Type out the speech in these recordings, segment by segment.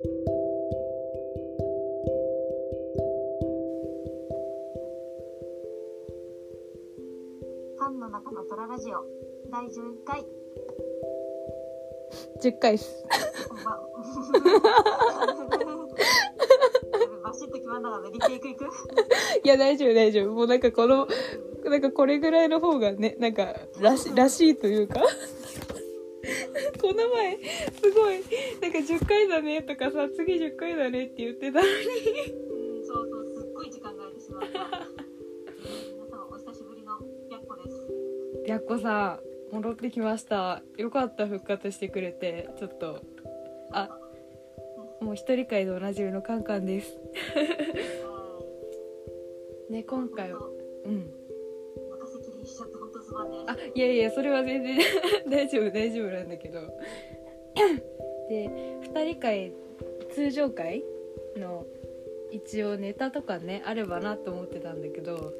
ファンの中のトララジオ第11回。10回っす。ば バシッと決まんなかったリテイクいく。いや大丈夫大丈夫。もうなんかこのなんかこれぐらいの方がねなんからしらしいというかこの前すごい。なんか10回だねとかさ次10回だねって言ってたのに。うんそうそうすっごい時間が空いてしまった。皆様お久しぶりのやっこです。やっこさん戻ってきました。よかった復活してくれて。ちょっとあもう一人会でおなじみのカンカンです。ね今回ははうん。あいやいやそれは全然 大丈夫大丈夫なんだけどで2人会通常会の一応ネタとかねあればなと思ってたんだけど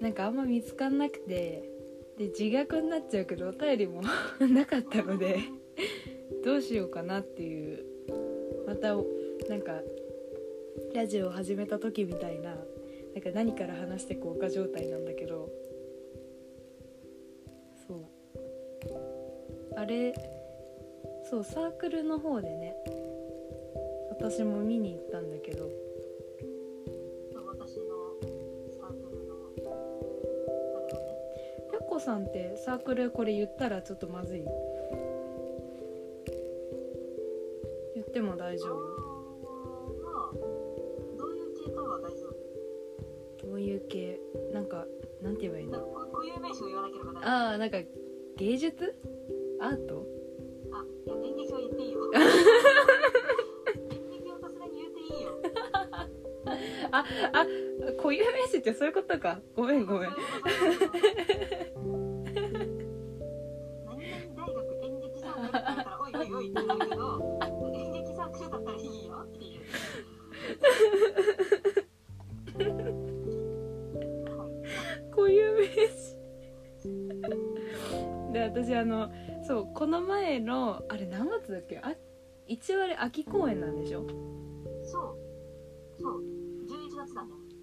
なんかあんま見つかんなくてで自虐になっちゃうけどお便りも なかったのでどうしようかなっていうまたなんかラジオを始めた時みたいななんか何から話していこうか状態なんだけどそう。あれそうサークルの方でね私も見に行ったんだけど。私のサークルのあれをね。やっこさんってサークルこれ言ったらちょっとまずい？言っても大丈夫？どういう系なんかなんて言えばいいんかこ固有名詞を言わなければああなんか芸術？アート？ああ固有名詞ってそういうことかごめんごめん何々大学演劇サークルって言ったら、おいおいおいってなるけど、演劇サークルだったらいいよっていう。はい固有名詞で私あのそうこの前のあれ何月だっけ？あ一割秋公演なんでしょ？そう。そう。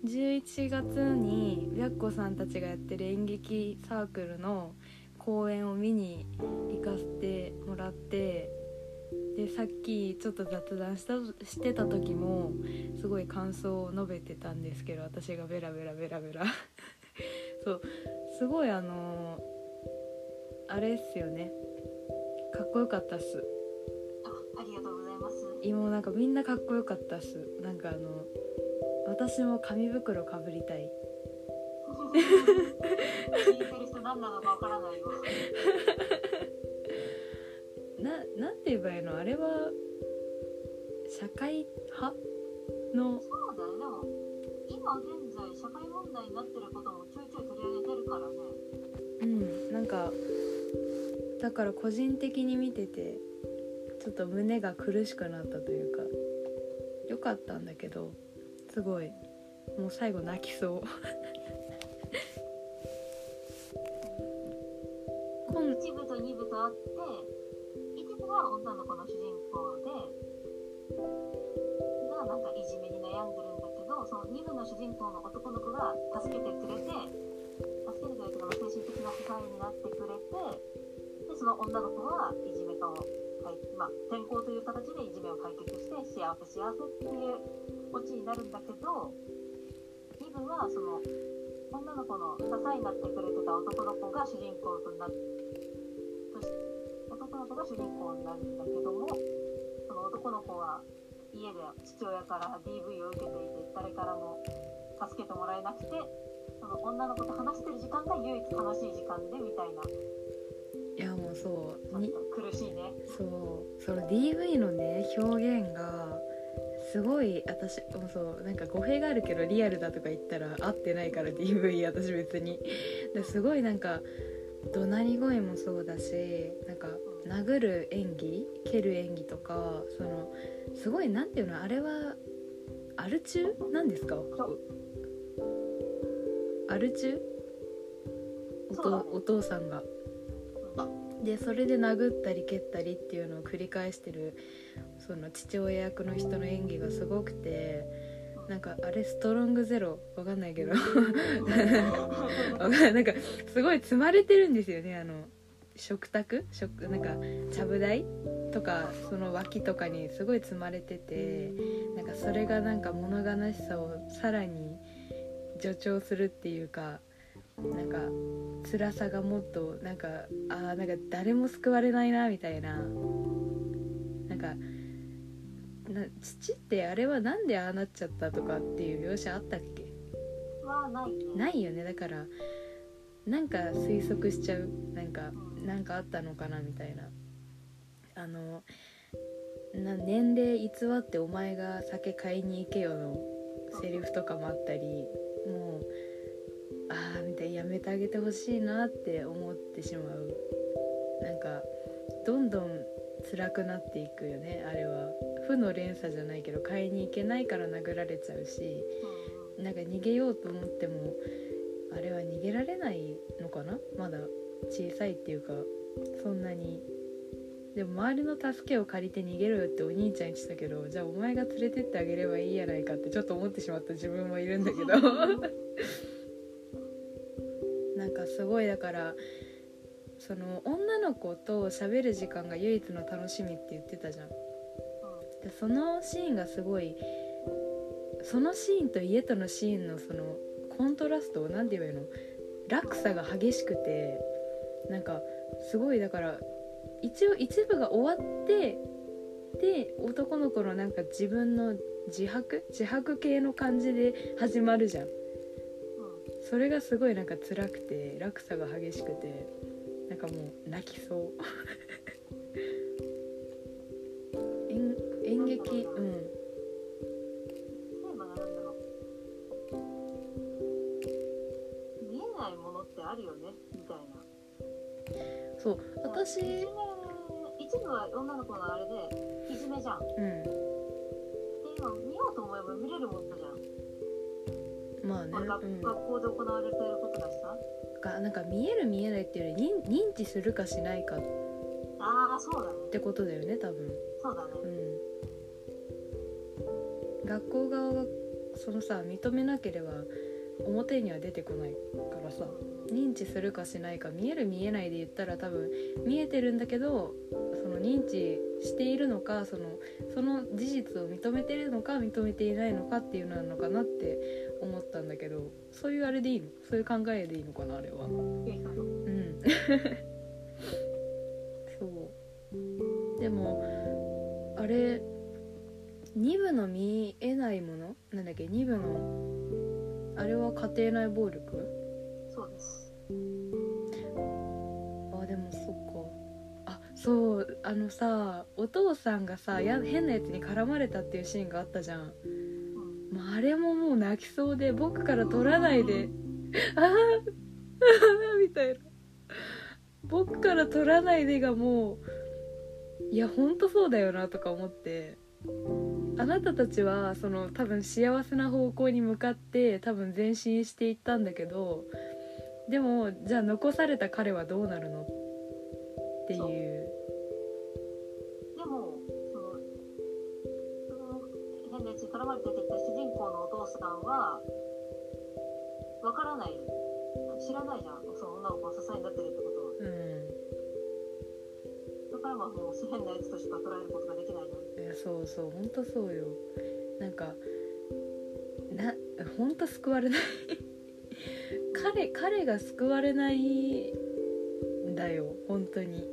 11月だね。11月に白子さんたちがやってる演劇サークルの公演を見に行かせてもらってでさっきちょっと雑談したしてた時もすごい感想を述べてたんですけど私がベラベラベラベラ そうすごいあのあれっすよねかっこよかったっすあ、ありがとうございます。今なんかみんなかっこよかったっすなんかあの私も紙袋かぶりたい何 なのかわからないよ。ななんて言えばいいの？あれは社会派の？そうだよ。でも、今現在、社会問題になってることもちょいちょい取り上げてるからね。うんなんかだから個人的に見ててちょっと胸が苦しくなったというかよかったんだけどすごい。もう最後泣きそう。今一部と二部とあって一部は女の子の主人公でがなんかいじめに悩んでるんだけどその二部の主人公の男の子が助けてくれて助けてくれてか精神的な支えになってくれてでその女の子はいじめかを解まあ転校という形でいじめを解決して幸せ幸せっていうオチになるんだけど二部はその女の子の支えになってくれてた男の子が主人公となってとし男の子が主人公になるんだけどもその男の子は家で父親から DV を受けていて誰からも助けてもらえなくてその女の子と話してる時間が唯一楽しい時間でみたいな。いやもうそう苦しいね。そうその DV のね表現がすごい私もうそうなんか語弊があるけどリアルだとか言ったら合ってないから DV 私別に。ですごいなんか怒鳴り声もそうだしなんか殴る演技蹴る演技とかそのすごいなんていうのあれはアル中？なんですか？アル中？おとお父さんが。でそれで殴ったり蹴ったりっていうのを繰り返してるその父親役の人の演技がすごくてなんかあれストロングゼロ？わかんないけど。なんかすごい積まれてるんですよね。あの食卓？食なんかちゃぶ台とかその脇とかにすごい積まれててなんかそれがなんか物悲しさをさらに助長するっていうかなんか辛さがもっとなんかあーなんか誰も救われないなみたいなな父ってあれはなんでああなっちゃったとかっていう描写あったっけ？はないね。ないよね。だからなんか推測しちゃう。なんかなんかあったのかなみたいな。あのな年齢偽ってお前が酒買いに行けよのセリフとかもあったりもうああみたいなやめてあげてほしいなって思ってしまう。なんかどんどん辛くなっていくよねあれは負の連鎖じゃないけど買いに行けないから殴られちゃうしうんなんか逃げようと思ってもあれは逃げられないのかな？まだ小さいっていうかそんなに。でも周りの助けを借りて逃げろよってお兄ちゃん言ってたけどじゃあお前が連れてってあげればいいやないかってちょっと思ってしまった。自分もいるんだけど。なんかすごいだからその女の子と喋る時間が唯一の楽しみって言ってたじゃん。でそのシーンがすごいそのシーンと家とのシーンのそのコントラストなんて言えばいいの？落差が激しくてなんかすごいだから一応一部が終わってで男の子のなんか自分の自白？自白系の感じで始まるじゃん。それがすごいなんか辛くて落差が激しくてなんかもう泣きそう演演劇。うん。テーマがなんだろう見えないものってあるよねみたいな。そう私。一部は女の子のあれでいじめじゃん。でうん今見ようと思えば見れるもんじゃん、まあね。まあ、学うん。学校で行われていることだしさ。がなんか見える見えないっていうより認認知するかしないか。っああそうだね。てことだよね多分。そうだね。うん学校側がそのさ認めなければ表には出てこないからさ認知するかしないか見える見えないで言ったら多分見えてるんだけどその認知しているのかそのその事実を認めているのか認めていないのかっていうのなのかなって思ったんだけどそういうあれでいいの？そういう考えでいいのかなあれは。いいかなうん。そう。でもあれ2部の見えないもの？なんだっけ？2部のあれは家庭内暴力？そうです。あでもそっか。あそうあのさお父さんがさや変なやつに絡まれたっていうシーンがあったじゃん。うん。あれももう泣きそうで僕から取らないで。ああみたいな。僕から取らないでがもういやほんとそうだよなとか思ってあなたたちはその多分幸せな方向に向かって多分前進していったんだけどでもじゃあ残された彼はどうなるの？っていう。でもそのその変なやつに絡まれて出てきた主人公のお父さんはわからない。知らないじゃん。その女の子が支えになってるってことは。うん。だからまあもう変なやつとしか捉えることができないじゃんそうそうほんとそうよ。なんかなほんと救われない。彼彼が救われないんだよ本当に。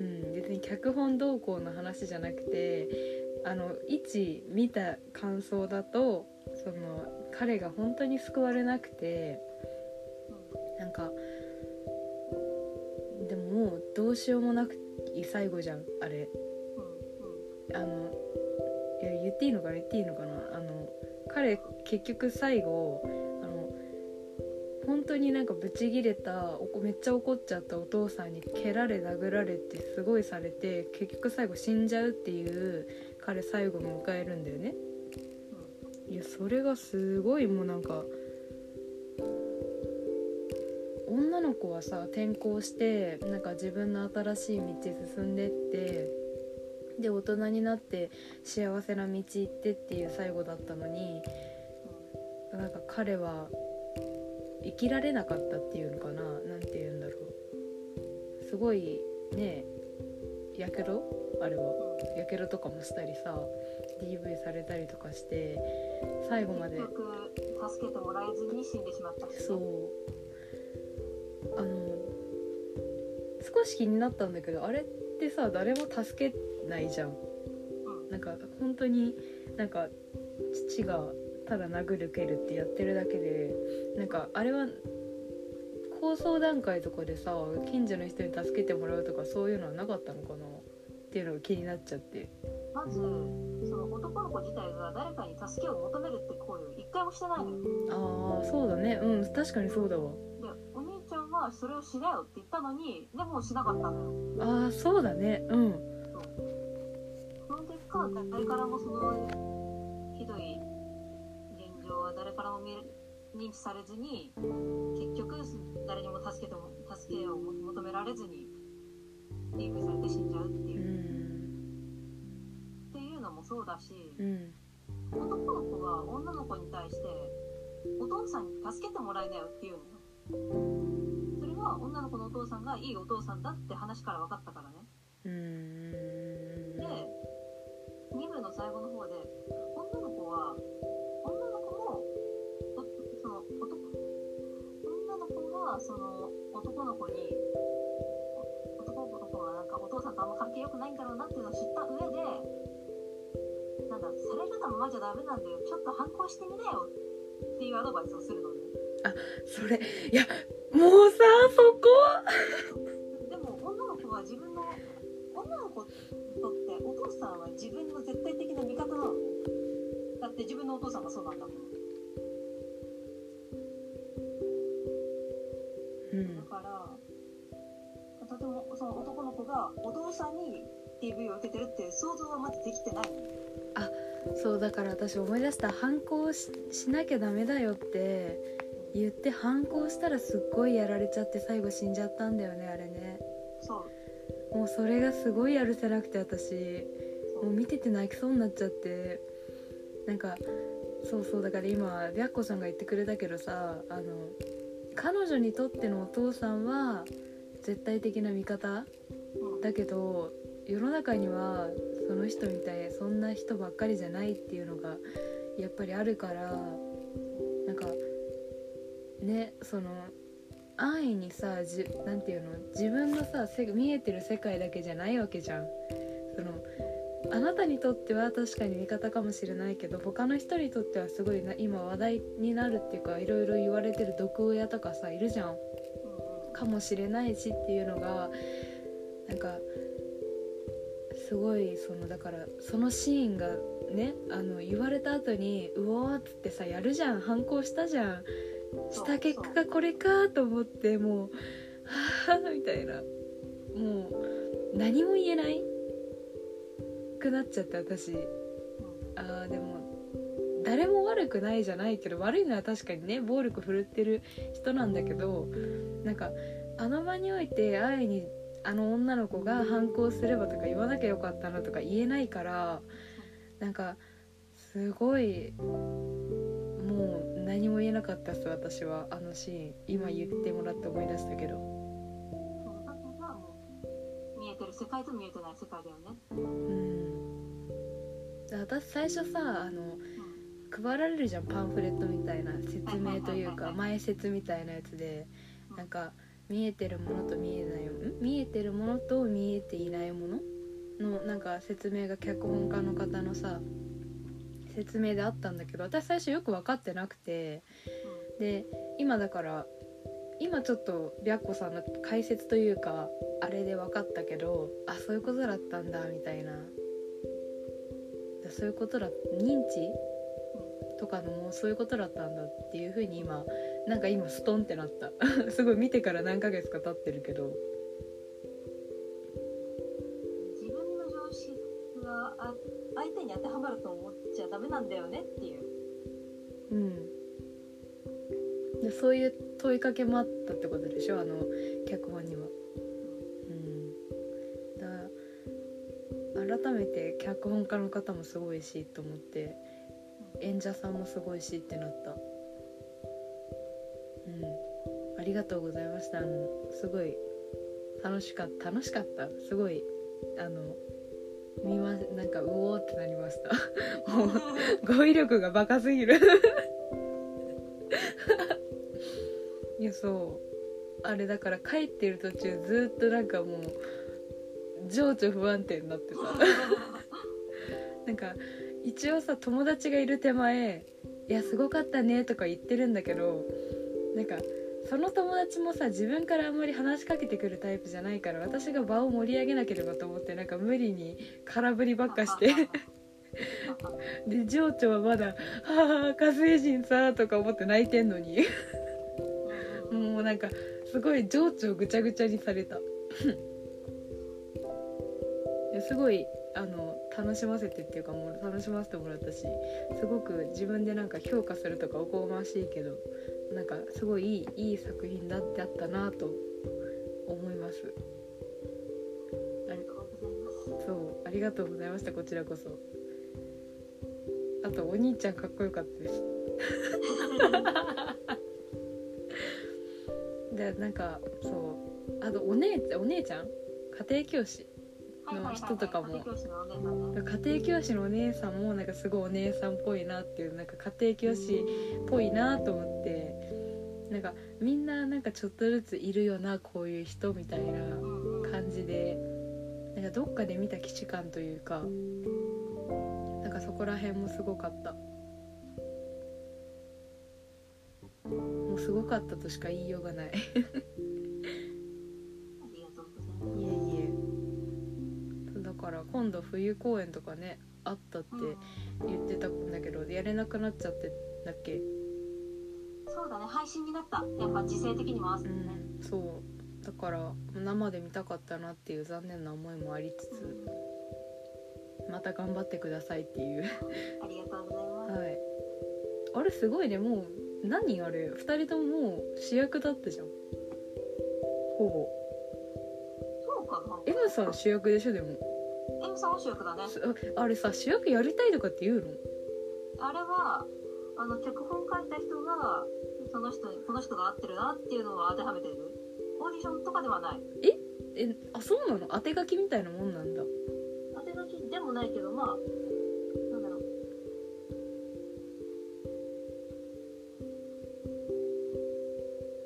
うん別に脚本動向の話じゃなくてあの一見た感想だとその彼が本当に救われなくてなんかでももうどうしようもなく最後じゃんあれ。あのいや言っていいのかな言っていいのかな。あの彼結局最後あの本当になんかブチギレたおこめっちゃ怒っちゃったお父さんに蹴られ殴られてすごいされて結局最後死んじゃうっていう彼最後迎えるんだよね。いやそれがすごいもうなんか女の子はさ転校してなんか自分の新しい道進んでってで大人になって幸せな道行ってっていう最後だったのになんか彼は生きられなかったっていうのかななんて言うんだろう。すごいねやけど？あれは。やけどとかもしたりさ DV されたりとかして最後まで助けてもらえずに死んでしまったそう。あの少し気になったんだけどあれってさ誰も助けないじゃん。うん。なんか本当になんか父がただ殴る蹴るってやってるだけでなんかあれは構想段階とかでさ近所の人に助けてもらうとかそういうのはなかったのかなっていうのが気になっちゃって。まずその男の子自体が誰かに助けを求めるって行為を一回もしてないのよ。ああそうだね。うん確かにそうだわ。でお兄ちゃんはそれをしなよって言ったのにでもしなかったのよ。ああそうだね。うん誰からもそのひどい現状は誰からも認知されずに結局誰にも助けても助けを求められずに DV されて死んじゃうっていう。う、んっていうのもそうだしうん男の子は女の子に対してお父さんに助けてもらいなよっていうのよ。それは女の子のお父さんがいいお父さんだって話から分かったからね。うん。で2部の最後の方で女の子は女の子もおその男女の子がその男の子にお男の子がなんかお父さんとあんま関係良くないんだろうなっていうのを知った上でなんだされるがままじゃダメなんだよ。ちょっと反抗してみなよっていうアドバイスをするのね。それいやもうさそこ。でも女の子は自分の女の子にとってお父さんは自分の絶対的な味方なのねだって自分のお父さんがそうなん。だもんうんだからとてもその男の子がお父さんに DV を受けてるって想像はまずできてないのそうだから私思い出した。反抗ししなきゃダメだよって言って反抗したらすっごいやられちゃって最後死んじゃったんだよねあれね。そうもうそれがすごいやるせなくて私もう見てて泣きそうになっちゃってなんかそうそうだから今白子さんが言ってくれたけどさあの彼女にとってのお父さんは絶対的な味方うん。だけど世の中にはその人みたいそんな人ばっかりじゃないっていうのがやっぱりあるからなんかねその安易にさじなんていうの？自分のさせ見えてる世界だけじゃないわけじゃん。そのあなたにとっては確かに味方かもしれないけど他の人にとってはすごいな今話題になるっていうかいろいろ言われてる毒親とかさいるじゃん。かもしれないしっていうのがなんかすごいそのだからそのシーンがねあの言われた後にうおーっつってさやるじゃん。反抗したじゃんした結果がこれかと思ってもうはあみたいな。もう何も言えないくなっちゃって私。うん。あーでも誰も悪くないじゃないけど悪いのは確かにね暴力振るってる人なんだけどなんかあの場において安易にあの女の子が反抗すればとか言わなきゃよかったなとか言えないからなんかすごい何も言えなかったっす私は。あのシーン。今言ってもらって思い出したけど。そうだからもう見えてる。世界と見えてない世界だよね。うん。で私最初さあのうん。配られるじゃんパンフレットみたいな説明というか前説みたいなやつで。うん。なんか見えてるものと見えないん？見えてるものと見えていないもの？のなんか説明が脚本家の方のさ説明であったんだけど私最初よく分かってなくてで今だから今ちょっと白子さんの解説というかあれで分かったけどあそういうことだったんだみたいな。だそういうことだ認知とかのもそういうことだったんだっていう風に今なんか今ストンってなった。すごい見てから何ヶ月か経ってるけど。自分の常識があ相手に当てはまるとダメなんだよねっていう。うん。でそういう問いかけもあったってことでしょ？あの脚本には。うん。だ改めて脚本家の方もすごいしと思って演者さんもすごいしってなった。うん。ありがとうございました。あのすごい楽しかった楽しかった。すごいあのなんかうおーってなりました。もう語彙力がバカすぎる。いやそう。あれだから帰ってる途中ずっとなんかもう情緒不安定になってさ。なんか一応さ友達がいる手前「いやすごかったね」とか言ってるんだけどなんかその友達もさ自分からあんまり話しかけてくるタイプじゃないから私が場を盛り上げなければと思ってなんか無理に空振りばっかして。で情緒はまだ「はあ火星人さ」とか思って泣いてんのに。もうなんかすごい情緒をぐちゃぐちゃにされた。すごいあの楽しませてっていうかもう楽しませてもらったしすごく自分でなんか評価するとかおこがましいけどなんかすごいいいいい作品だってあったなと思います。ありがとうございます。そうありがとうございましたこちらこそ。あとお兄ちゃんかっこよかったです。でなんかそうあとお姉お姉ちゃん？家庭教師の人とかも。家庭教師のお姉さんも。なんかすごいお姉さんっぽいなっていうなんか家庭教師っぽいなと思って。なんかみんななんかちょっとずついるよなこういう人みたいな感じで。なんかどっかで見た既視感というか。なんかそこら辺もすごかった。もうすごかったとしか言いようがない 今度冬公演とかねあったって言ってたんだけどやれなくなっちゃってだっけ？そうだね、配信になった。やっぱ時勢的にも合わせうてね。んそう。だから生で見たかったなっていう残念な思いもありつつまた頑張ってくださいっていう。ありがとうございます。はい。あれすごいねもう何あれ？2人とももう主役だったじゃん。ほぼ。そうかな。M さん主役でしょでも M さんは主役だね。すああれさ主役やりたいとかって言うの？あれは、あの、脚本書いた人が、その人に、この人が合ってるなっていうのを当てはめてる。オーディションとかではない。え？あそうなの？当て書きみたいなもんなんだ当て書きでもないけど、まあ、なんだろう。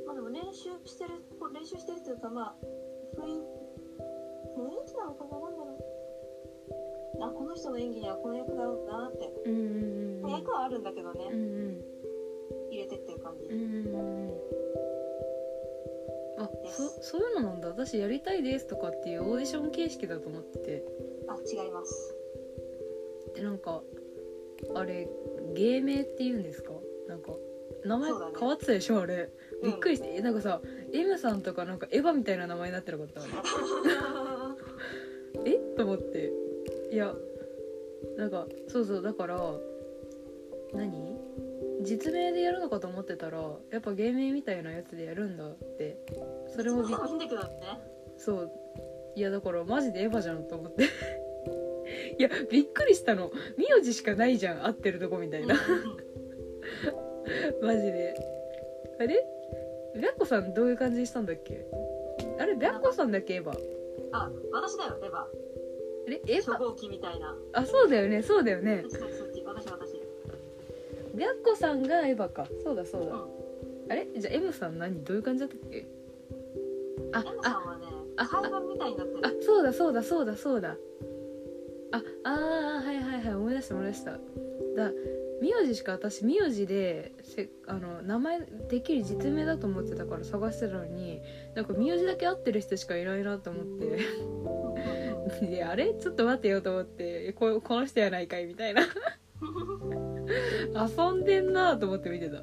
まあでも練習してる、練習してるっていうか、まあ、雰囲雰囲気なのかな？なんだろう。あ、この人の演技にはこの役だろうなって。うんうんうん役はあるんだけどね。うんう、ん。入れてってる感じ。うんうんうんあそそういうのなんだ。私やりたいですとかっていうオーディション形式だと思ってて。あ、違います。でなんかあれ芸名って言うんですか？なんか名前変わってたでしょあれ。びっくりして、えなんかさ M さんとかなんかエヴァみたいな名前になってなかった？え？と思って。いやなんかそうそうだから何？実名でやるのかと思ってたらやっぱ芸名みたいなやつでやるんだってそれもびっでもいいんだけどね。そう。いやだからマジでエヴァじゃんと思って。いやびっくりしたの。名字しかないじゃん合ってるとこみたいな。マジで。あれ？白子さんどういう感じにしたんだっけ？あれ白子さんだっけエヴァ？あ、私だよ、エヴァ。あれエヴァ初号機みたいな。あそうだよね。そうだよね。そっちそっちそっち、私私。白子さんがエヴァか。そうだそうだ、うん。あれ？じゃあ M さん何？どういう感じだったっけ？あ M さあんはね、あ海岸みたいになってる。あそうだそうだそうだそうだ。ああーはいはいはい。思い出した思い出した。だ名字しか私名字でせあの名前できる実名だと思ってたから探してたのになんか名字だけ合ってる人しかいないなと思って であれ？ちょっと待ってよと思って。ここの人やないかいみたいな。遊んでんなと思って見てた。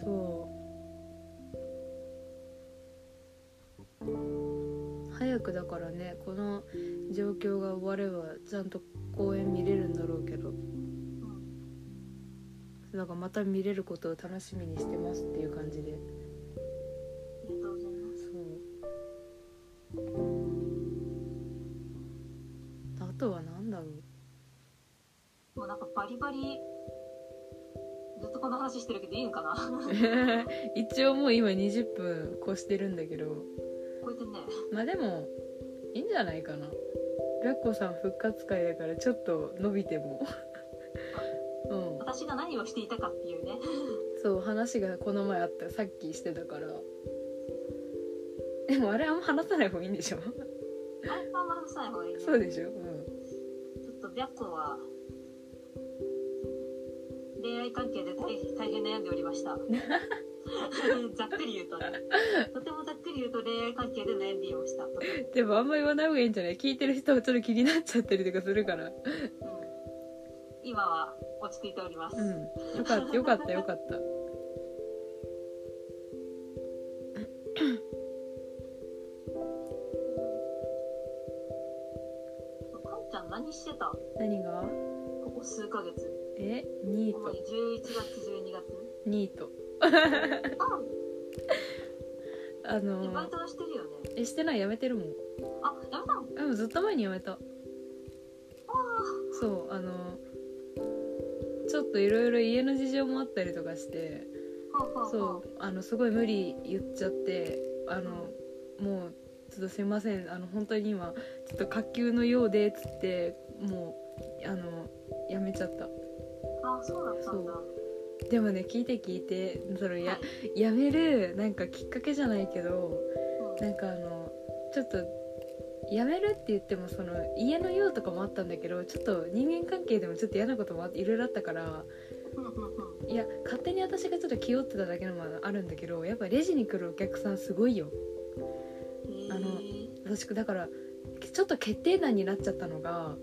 そう。早くだからねこの状況が終わればちゃんと公演見れるんだろうけど。うん。なんかまた見れることを楽しみにしてますっていう感じでとは何だろう？もうなんかバリバリずっとこの話してるけどいいんかな？一応もう今20分越してるんだけど。こうやってね。まあでもいいんじゃないかな。白子さん復活会だからちょっと伸びても。うん。私が何をしていたかっていうね。そう話がこの前あった。さっきしてたから。でもあれあんま話さない方がいいんでしょ？あれあんま話さないいいねそうでしょうん。ちょっと白子は恋愛関係で大大変悩んでおりました。ざっくり言うとね。とてもざっくり言うと恋愛関係で悩んでいました。でもあんま言わない方がいいんじゃない？聞いてる人はちょっと気になっちゃったりとかするから。うん。今は落ち着いております、うん。よかったよかったよかった何が？ここ数ヶ月。え？ニート。主に11月12月。ニート。ああのバイトはしてるよね。えしてない？やめてるもん。あやめたの？でもずっと前にやめた。あそうあのちょっといろいろ家の事情もあったりとかして。そうあのすごい無理言っちゃってあのもうちょっとすいません。あの本当に今ちょっと火球のようでっつってもうあのやめちゃった。あそうだったんだ。でもね聞いて聞いてそのやはい。やめるなんかきっかけじゃないけどうん。なんかあのちょっとやめるって言ってもその家の用とかもあったんだけどちょっと人間関係でもちょっと嫌なこともあっていろいろあったからいや勝手に私がちょっと気負ってただけのもあるんだけどやっぱレジに来るお客さんすごいよ。へあのー私だからちょっと決定打になっちゃったのが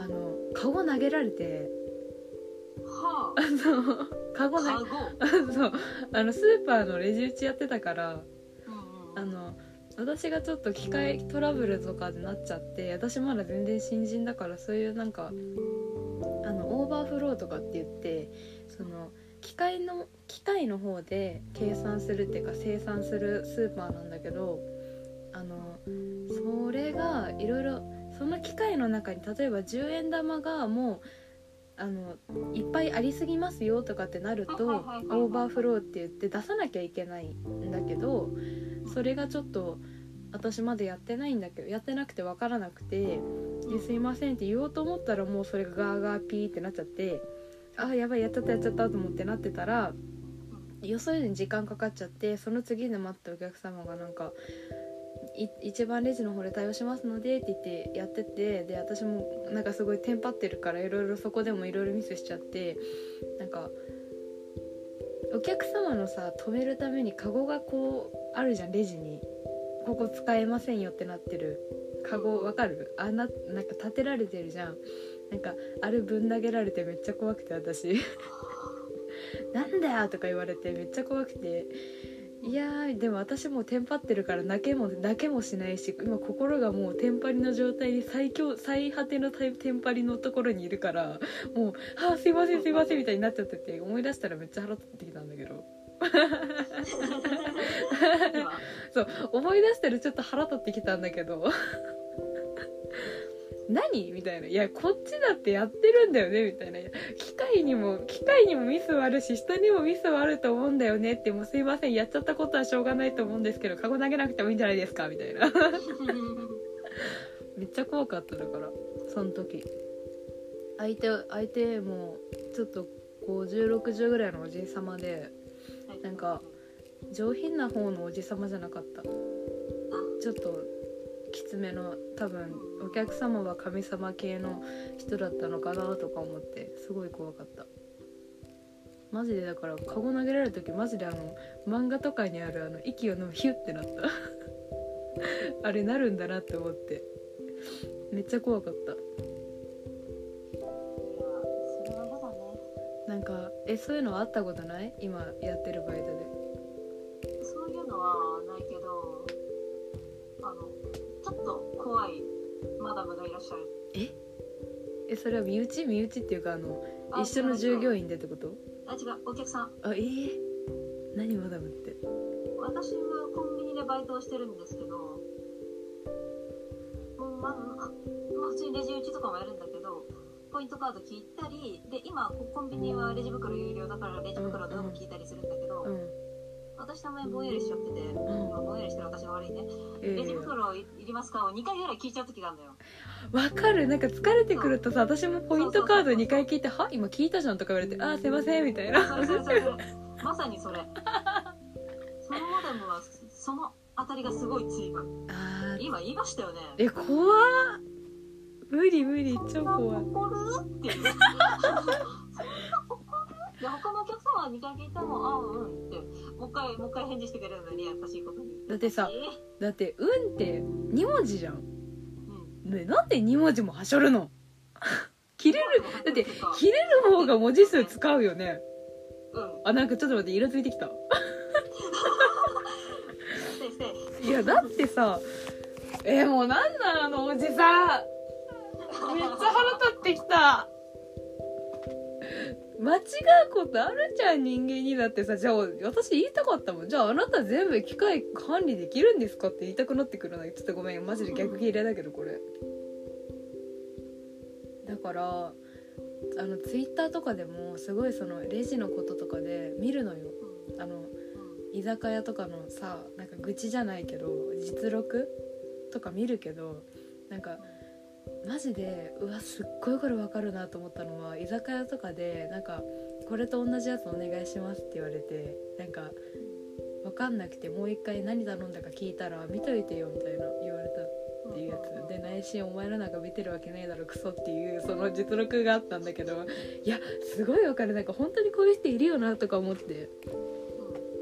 あのカゴ投げられてはあ。のカゴあ投カゴ。げそうあのスーパーのレジ打ちやってたからあの私がちょっと機械トラブルとかでなっちゃって私まだ全然新人だからそういうなんかあのオーバーフローとかって言ってその機械の機械の方で計算するっていうか精算するスーパーなんだけどあのそれがいろいろその機械の中に例えば10円玉がもうあのいっぱいありすぎますよとかってなるとオーバーフローって言って出さなきゃいけないんだけどそれがちょっと私まだやってないんだけどやってなくて分からなくてですいませんって言おうと思ったらもうそれがガーガーピーってなっちゃってあーやばいやっちゃったやっちゃったと思ってなってたら予想以上に時間かかっちゃってその次で待ったお客様がなんかい一番レジの方で対応しますのでって言ってやっててで私もなんかすごいテンパってるからいろいろそこでもいろいろミスしちゃってなんかお客様のさ止めるためにカゴがこうあるじゃんレジに。ここ使えませんよってなってる。カゴわかる？あんななんか立てられてるじゃん。なんかあれぶん投げられてめっちゃ怖くて私。なんだよとか言われてめっちゃ怖くて。いやーでも私もうテンパってるから泣けも泣けもしないし今心がもうテンパりの状態に最強最果てのテンパりのところにいるからもう「あーすいませんすいません」みたいになっちゃってて思い出したらめっちゃ腹立ってきたんだけど。今 そう思い出したらちょっと腹立ってきたんだけど何？みたいな「いやこっちだってやってるんだよね」みたいな「機械にも機械にもミスはあるし人にもミスはあると思うんだよね」って「もうすいません。やっちゃったことはしょうがないと思うんですけどカゴ投げなくてもいいんじゃないですか」みたいな。めっちゃ怖かっただから。その時。相手相手もちょっと5060ぐらいのおじいさまでなんか上品な方のおじさまじゃなかった。ちょっときつめの多分お客様は神様系の人だったのかなとか思ってすごい怖かった。マジでだからカゴ投げられる時マジであの漫画とかにあるあの息をのむヒュッてなった。あれなるんだなって思って。めっちゃ怖かった。なんかえそういうのあったことない？今やってるバイトで怖いマダムがいらっしゃる。え？それは身内？身内っていうかあのあ一緒の従業員員でってこと？あ違う。お客さん。あえー、何マダムって？私はコンビニでバイトをしてるんですけどもうまあ、まあ、普通にレジ打ちととかもやるんだけどポイントカード聞いたりで今コンビニはレジ袋有料だからレジ袋の有無聞いたりするんだけど、うん私たまにぼんやりしちゃってて、ん。まあぼんやりしてる私が悪いね、えレジー袋いりますか？を2回ぐらい聞いちゃう時があるのよ。わかる。なんか疲れてくるとさ私もポイントカード2回聞いて「は？今聞いたじゃん」とか言われて「あーすいません」みたいな。それそれそまさにそれ。そのモデムはその当たりがすごい強い。今言いましたよね。え怖っ。無理無理超怖い。っていう他のお客様は2回聞いてもああうんって。もう一回もう一回返事してくれるのに優しいことに。だってさだって「うん」って2文字じゃん。うん。ねなんで2文字もはしょるの？切れるだってうん切れる方が文字数使うよね。うん。あなんかちょっと待ってイラついてきた。いやだってさえー、もうなんなんあのおじさん。めっちゃ腹立ってきた間違うことあるじゃん人間にだってさ。じゃあ私言いたかったもん。じゃああなた全部機械管理できるんですかって言いたくなってくるの。ちょっとごめんマジで逆切れだけどこれ。だからあのツイッターとかでもすごいそのレジのこととかで見るのよ。あの居酒屋とかのさなんか愚痴じゃないけど実録とか見るけどなんかマジでうわすっごいこれ分かるなと思ったのは居酒屋とかでなんかこれと同じやつお願いしますって言われてなんか分かんなくてもう一回何頼んだか聞いたら見といてよみたいな言われたっていうやつ。で内心お前らなんか見てるわけないだろクソっていうその実録があったんだけどいやすごい分かる。なんか本当にこういう人いるよなとか思って。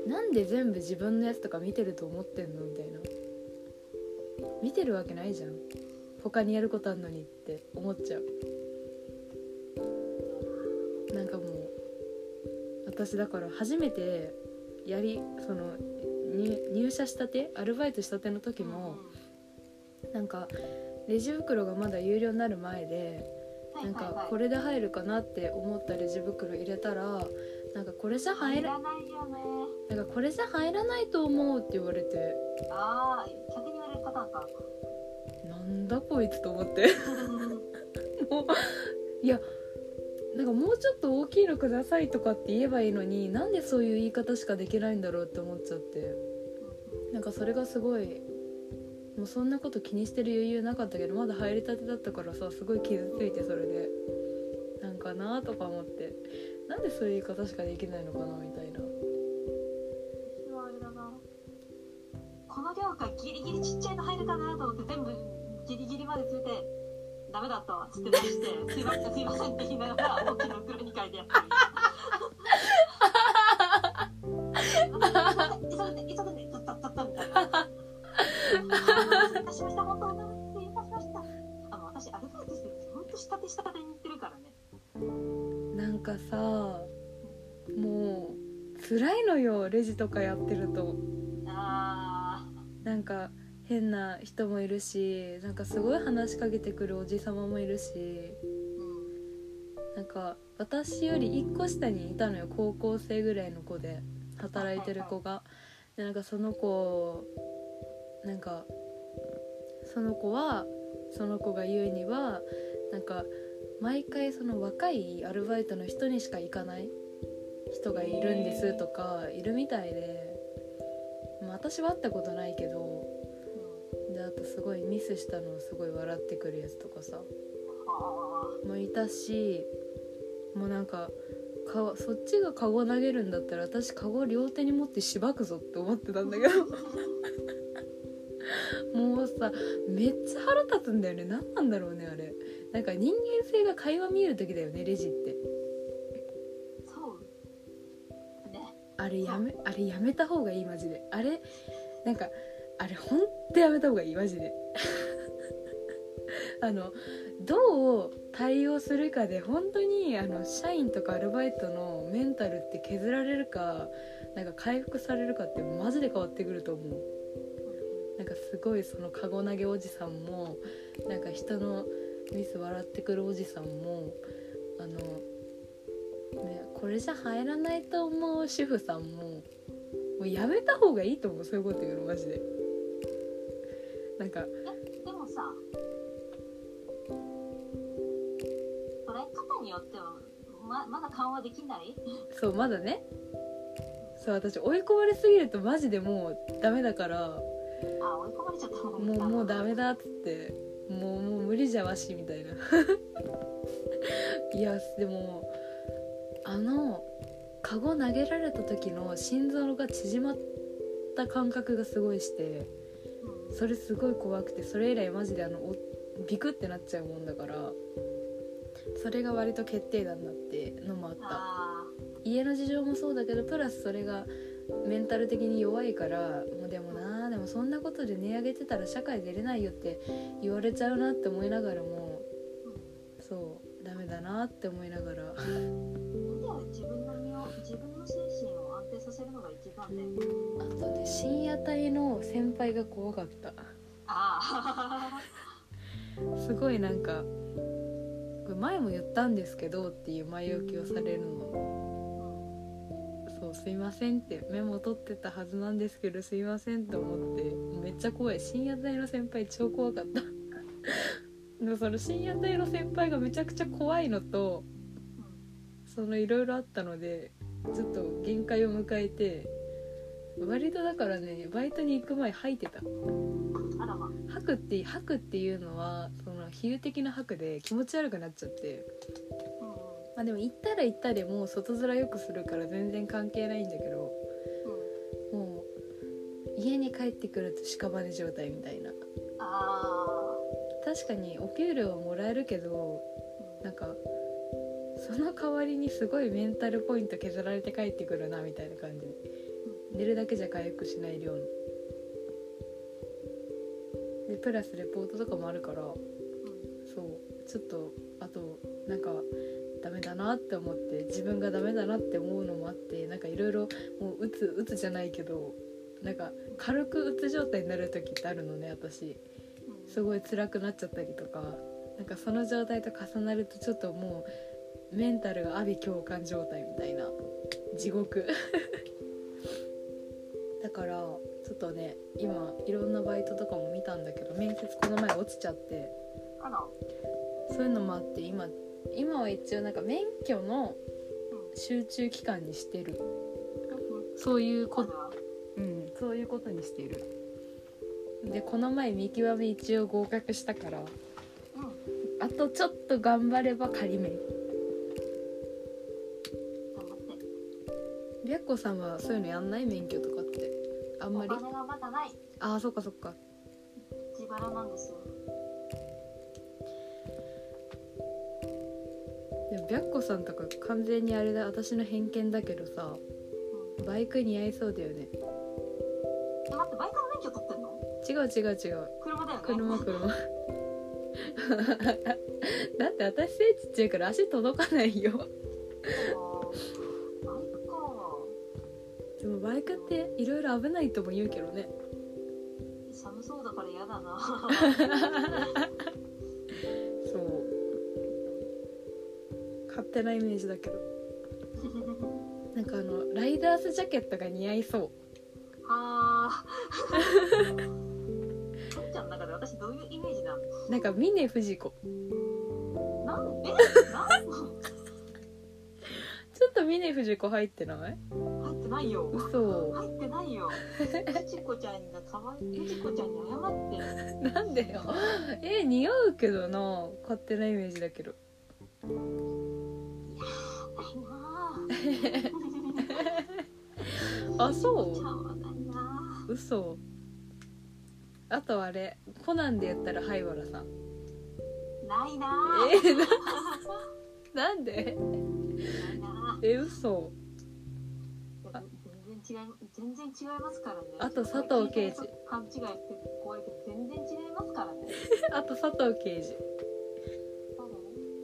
なんで全部自分のやつとか見てると思ってんのみたいな。見てるわけないじゃん。他にやることあんのにって思っちゃう。なんかもう私だから初めてやりその入入社したてアルバイトしたての時もなんかレジ袋がまだ有料になる前でなんかこれで入るかなって思ったレジ袋入れたらなんかこれじゃ入らないよね。なんかこれじゃ入らないと思うって言われて。ああ客に言われるパターンかなんだこいつと思って。もういやなんかもうちょっと大きいのくださいとかって言えばいいのになんでそういう言い方しかできないんだろうって思っちゃって。なんかそれがすごいもうそんなこと気にしてる余裕なかったけどまだ入りたてだったからさすごい傷ついてそれで。なんかなとか思って。なんでそういう言い方しかできないのかなみたいな。私はあれだな。この業界ギリギリちっちゃいの入るかなと思って全部ギリギリまでついてダメだったわ。っつって出して「すいませんすいません」って言いながら大きな袋に書いてやってる 急いで急いで急いでたったったったみたいな失礼いたしました本当に失礼いたしましたあの私アルバイトしてる時本当下手下手に言ってるからねなんかさもう辛いのよレジとかやってるとあなんか変な人もいるしなんかすごい話しかけてくるおじさまもいるしなんか私より1個下にいたのよ高校生ぐらいの子で働いてる子が。でなんかその子なんかその子はその子が言うにはなんか毎回その若いアルバイトの人にしか行かない人がいるんですとかいるみたいで、まあ、私は会ったことないけどあとすごいミスしたのをすごい笑ってくるやつとかさ。あもいたしもうなんかかそっちがカゴ投げるんだったら私カゴ両手に持ってしばくぞって思ってたんだけど。もうさめっちゃ腹立つんだよね。何なんだろうねあれ。なんか人間性が会話見える時だよねレジって。そう。ね。あれやめあれやめた方がいいマジで。あれなんかあれほんとやめた方がいいマジで。あのどう対応するかで本当にあの社員とかアルバイトのメンタルって削られるかなんか回復されるかってマジで変わってくると思う。なんかすごいそのカゴ投げおじさんもなんか人のミス笑ってくるおじさんもあのねこれじゃ入らないと思う主婦さんももうやめた方がいいと思うそういうこと言うのマジで。なんか。えでもさ合によってはままだ緩和できない？そうまだね。そう私追い込まれすぎるとマジでもうダメだから。あ追い込まれちゃったもうもうダメだっつって。もうもう無理じゃわしみたいな。いやでもあのカゴ投げられた時の心臓が縮まった感覚がすごいして。うんそれすごい怖くてそれ以来マジであのおビクってなっちゃうもんだからそれが割と決定打になってのもあった。あ家の事情もそうだけどプラスそれがメンタル的に弱いからもうでもなでもそんなことで値上げてたら社会出れないよって言われちゃうなって思いながらもーそうダメだなって思いながら。自分の身を自分の精神を安定させるのが一番ね深夜帯の先輩が怖かった。あすごいなんかこれ前も言ったんですけどっていう前置きをされるの。あそうすいませんってメモ取ってたはずなんですけどすいませんと思ってめっちゃ怖い。深夜帯の先輩超怖かった。でもその深夜帯の先輩がめちゃくちゃ怖いのとそのいろいろあったのでちょっと限界を迎えて割とだからねバイトに行く前吐いてた。あらま吐くって吐くっていうのはその比喩的な吐くで気持ち悪くなっちゃって。うんうん。まあでも行ったら行ったでもう外面よくするから全然関係ないんだけど。もう家に帰ってくると屍状態みたいな。あ確かにお給料はもらえるけどーなんかその代わりにすごいメンタルポイント削られて帰ってくるなみたいな感じ寝るだけじゃ回復しない量。でプラスレポートとかもあるから。うんそう。ちょっとあとなんかダメだなって思って自分がダメだなって思うのもあってなんかいろいろもううつうつじゃないけどなんか軽くうつ状態になる時ってあるのね私。すごい辛くなっちゃったりとか。なんかその状態と重なるとちょっともうメンタルが阿鼻共感状態みたいな。地獄。とね今いろんなバイトとかも見たんだけど面接この前落ちちゃって。あら。そういうのもあって今今は一応なんか免許の集中期間にしてる。そういうここれはうんそういうことにしている。でこの前見極め一応合格したからうん。あとちょっと頑張れば仮免。頑張って。白子さんはそういうのやんない？免許とかってあんまり。お金がまだない。ああそっかそっか。自腹なんですよ。でも白子さんとか完全にあれだ。私の偏見だけどさ。うん。バイク似合いそうだよね。え待ってバイクの免許取ってんの？違う違う違う。車だよね。車車。だって私背ちっちゃいから足届かないよいろいろ危ないとも言うけどね。寒そうだから嫌だな。そう。勝手なイメージだけど。なんかあのライダースジャケットが似合いそう。はあとっ ちゃんの中で私どういうイメージなのなんか峰不二子。なん？え？なん？ちょっと峰不二子入ってない？入ってないよ。嘘。入ってないよ。藤子ちゃんがかわい藤子ちゃんに謝って。なんでよ。え似合うけどな。勝手なイメージだけど。ないなあちそう嘘。あとあれ。コナンで言ったら灰原さん。ないなえなんで？ないなえ嘘違い全然違いますからね。あと佐藤圭司勘違いして怖いけど全然違いますからね。あと佐藤刑事。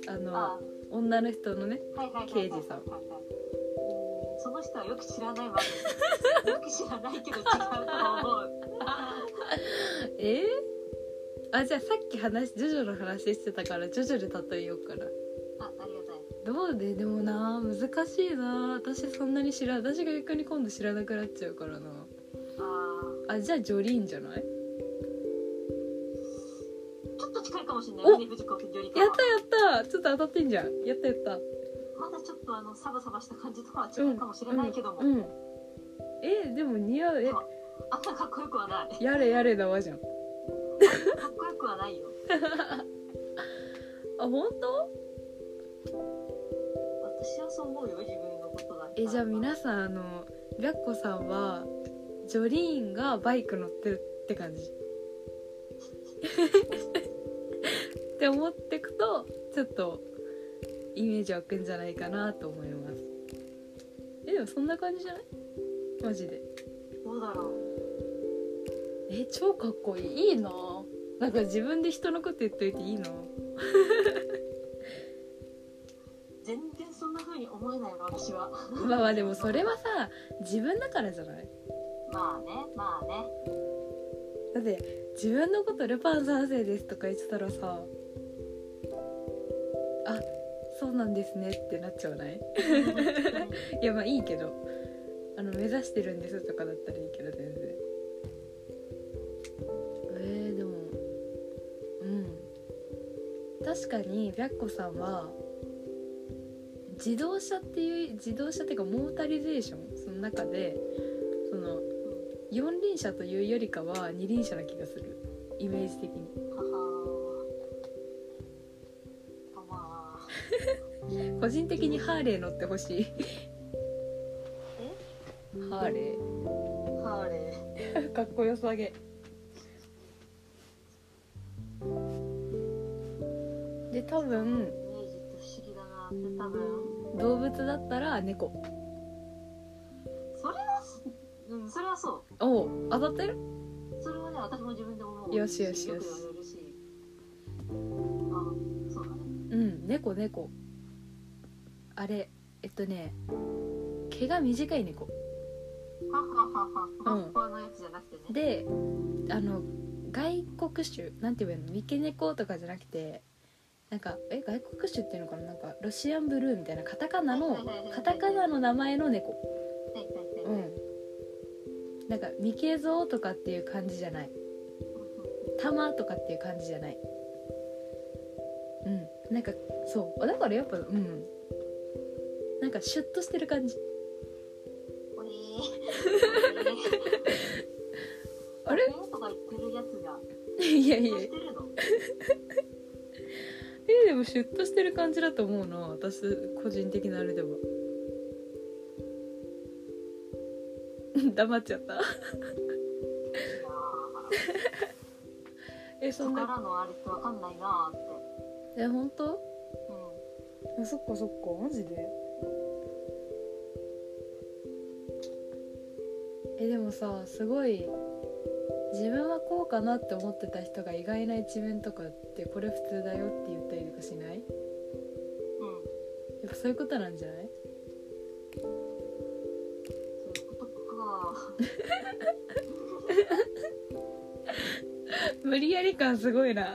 あのあ女の人のね刑事さん。その人はよく知らないわ。よく知らないけど違うと思う。えー、あじゃあさっき話ジョジョの話してたからジョジョで例えようかなどうででもな難しいな。私そんなに知ら私が逆に今度知らなくなっちゃうからな。ああじゃあジョリーンじゃない？ーちょっと近いかもしれない。やっはたやった。たちょっと当たってんじゃん。やったやった。まだちょっとあのサバサバした感じとは違うかもしれないけども、うんうん。えでも似合う。え？あんなかっこよくはない。やれやれだわじゃん。かっこよくはないよ。あ本当？私はそう思うよ自分のことだえじゃあ皆さんあの白子さんはジョリーンがバイク乗ってるって感じ？って思ってくとちょっとイメージ湧くんじゃないかなと思います。えでもそんな感じじゃない？マジで。どうだろう。え超かっこいい。いいななんか自分で人のこと言っといていいなに思えないの私は。まあまあでもそれはさ自分だからじゃない？まあねまあね。だって自分のことルパン三世ですとか言ってたらさあそうなんですねってなっちゃわない？いやまあいいけどあの目指してるんですとかだったらいいけど全然。えー、でもうん。確かに白子さんは自動車っていう自動車っていうかモータリゼーションその中でその四輪車というよりかは二輪車な気がする。イメージ的に。個人的にハーレー乗ってほしい。ハーレハーレーー。かっこよさげ。で多分多分動物だったら猫。それはうんそれはそう。おう当たってる？それはね私も自分で思う。よしよしよし。あそうだね。うん猫猫。あれえっとね毛が短い猫。ははははふわうん。ふわのやつじゃなくてね。であの外国種なんて言うの？三毛猫とかじゃなくてなんかえ外国種っていうのかな？なんかロシアンブルーみたいなカタカナのカタカナの名前の猫。うん。なんか三毛像とかっていう感じじゃない。玉とかっていう感じじゃない。うん。なんかそう。だからやっぱうん。なんかシュッとしてる感じ。あれ？いやいやえでもシュッとしてる感じだと思うな。私個人的なあれでは 黙っちゃった。えー。そんな。らのあれってわかんないなーって。え本当？うん。あそっかそっかマジで？えでもさすごい自分はこうかなって思ってた人が意外な一面とかってこれ普通だよって言ったりとかしない？うん。やっぱそういうことなんじゃない？そういうことか。無理やり感すごいな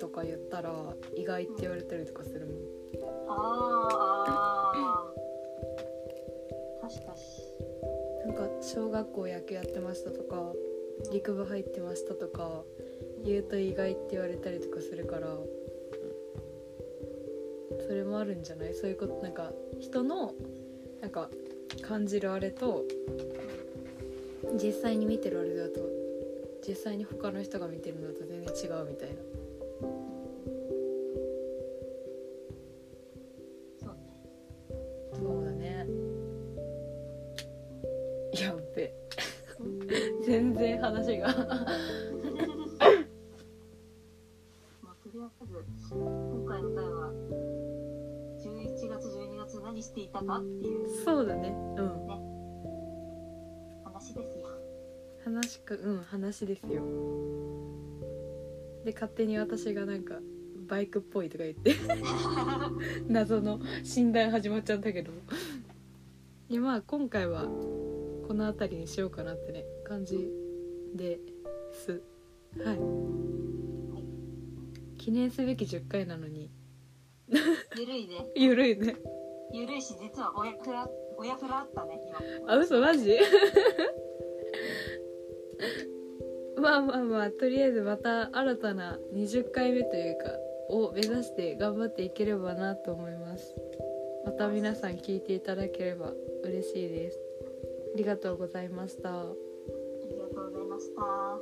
とか言ったら意外って言われたりとかするもん。あーあー。確かに。なんか小学校野球やってましたとか陸部入ってましたとか言うと意外って言われたりとかするからそれもあるんじゃない？そういうことなんか人のなんか感じるあれと実際に見てるあれだと実際に他の人が見てるのと全然違うみたいな話が。まあとりあえず今回の回は11月12月何していたかっていうそうだね。うん。話ですよ。話かうん話ですよ。で勝手に私がなんかバイクっぽいとか言って。謎の診断始まっちゃったけど。いやまあ今回はこの辺りにしようかなってね感じです。はい。記念すべき10回なのに。ゆるいね。ゆるいね。ゆるいし実は親フラ親フラあったね今。あ嘘マジ？まあまあまあとりあえずまた新たな20回目というかを目指して頑張っていければなと思います。また皆さん聞いていただければ嬉しいです。ありがとうございましたあ